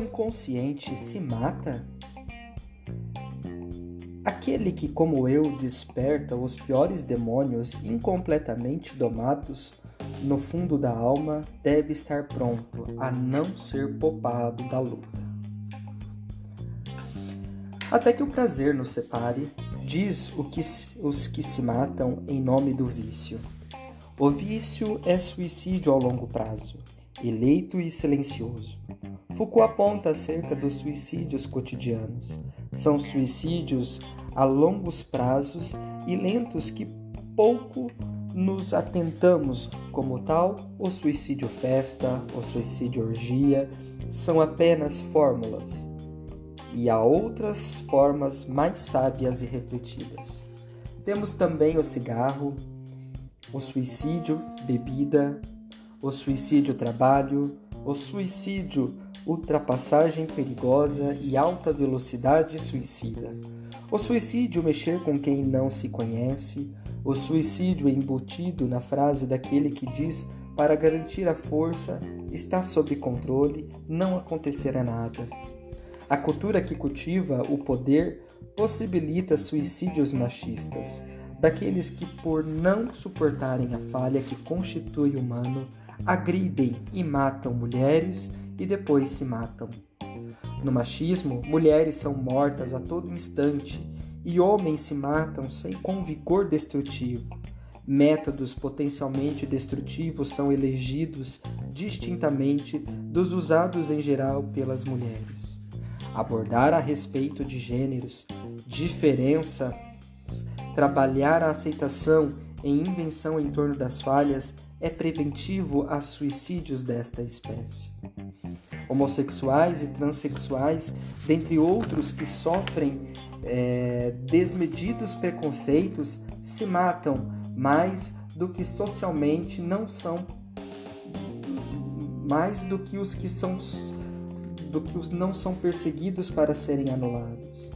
inconsciente se mata? Aquele que, como eu, desperta os piores demônios incompletamente domados no fundo da alma deve estar pronto a não ser poupado da luta. Até que o prazer nos separe, diz o que, os que se matam em nome do vício. O vício é suicídio ao longo prazo, eleito e silencioso. Foucault aponta acerca dos suicídios cotidianos. São suicídios a longos prazos e lentos que pouco nos atentamos como tal, o suicídio festa, o suicídio orgia são apenas fórmulas, e há outras formas mais sábias e refletidas. Temos também o cigarro, o suicídio bebida, o suicídio trabalho, o suicídio ultrapassagem perigosa e alta velocidade suicida. O suicídio mexer com quem não se conhece, o suicídio embutido na frase daquele que diz: para garantir a força, está sob controle, não acontecerá nada. A cultura que cultiva o poder possibilita suicídios machistas, daqueles que, por não suportarem a falha que constitui o humano, agridem e matam mulheres e depois se matam. No machismo, mulheres são mortas a todo instante e homens se matam sem com vigor destrutivo. Métodos potencialmente destrutivos são elegidos distintamente dos usados em geral pelas mulheres. Abordar a respeito de gêneros, diferenças, trabalhar a aceitação e invenção em torno das falhas é preventivo a suicídios desta espécie. Homossexuais e transexuais, dentre outros que sofrem é, desmedidos preconceitos se matam mais do que socialmente não são mais do que os que são do que os não são perseguidos para serem anulados.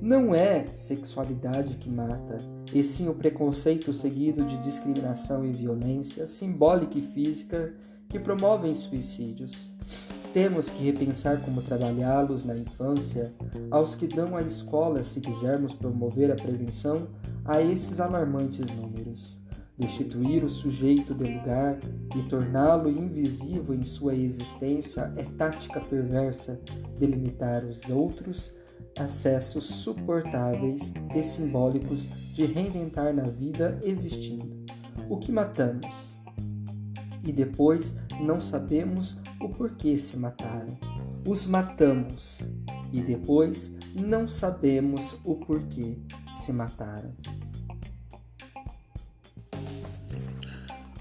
Não é sexualidade que mata, e sim o preconceito seguido de discriminação e violência simbólica e física que promovem suicídios. Temos que repensar como trabalhá-los na infância, aos que dão a escola, se quisermos promover a prevenção a esses alarmantes números. Destituir o sujeito de lugar e torná-lo invisível em sua existência é tática perversa de limitar os outros acessos suportáveis e simbólicos de reinventar na vida existindo. O que matamos? E depois não sabemos o porquê se mataram. Os matamos e depois não sabemos o porquê se mataram.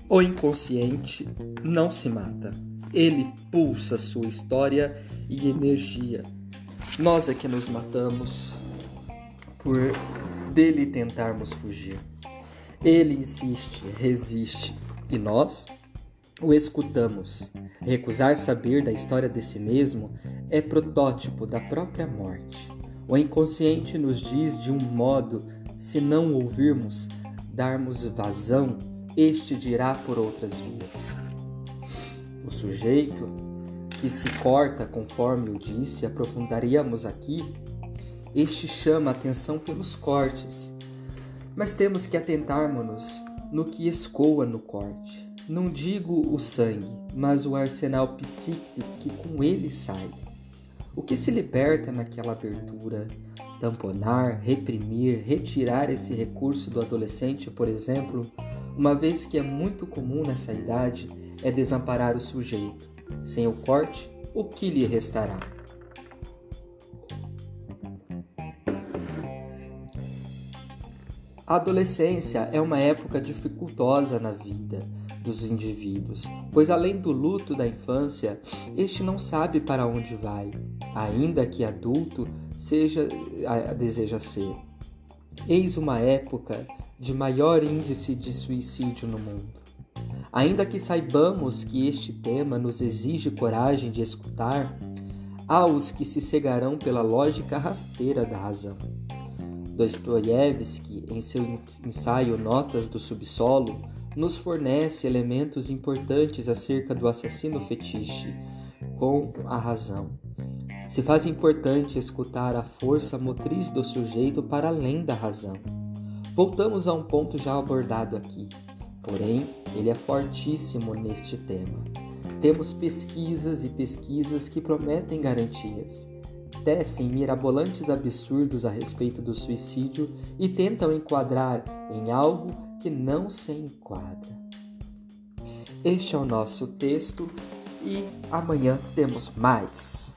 O inconsciente não se mata. Ele pulsa sua história e energia. Nós é que nos matamos por dele tentarmos fugir. Ele insiste, resiste, e nós o escutamos. Recusar saber da história de si mesmo é protótipo da própria morte. O inconsciente nos diz de um modo, se não ouvirmos, darmos vazão, este dirá por outras vias. O sujeito que se corta, conforme eu disse, aprofundaríamos aqui, este chama atenção pelos cortes, mas temos que atentarmos-nos no que escoa no corte. Não digo o sangue, mas o arsenal psíquico que com ele sai. O que se liberta naquela abertura? Tamponar, reprimir, retirar esse recurso do adolescente, por exemplo, uma vez que é muito comum nessa idade, é desamparar o sujeito. Sem o corte, o que lhe restará? A adolescência é uma época dificultosa na vida dos indivíduos, pois além do luto da infância, este não sabe para onde vai, ainda que adulto seja deseja ser. Eis uma época de maior índice de suicídio no mundo. Ainda que saibamos que este tema nos exige coragem de escutar, há os que se cegarão pela lógica rasteira da razão. Dostoiévski, em seu ensaio Notas do Subsolo, nos fornece elementos importantes acerca do assassino fetiche, com a razão. Se faz importante escutar a força motriz do sujeito para além da razão. Voltamos a um ponto já abordado aqui, porém ele é fortíssimo neste tema. Temos pesquisas e pesquisas que prometem garantias, tecem mirabolantes absurdos a respeito do suicídio e tentam enquadrar em algo que não se enquadra. Este é o nosso texto e amanhã temos mais.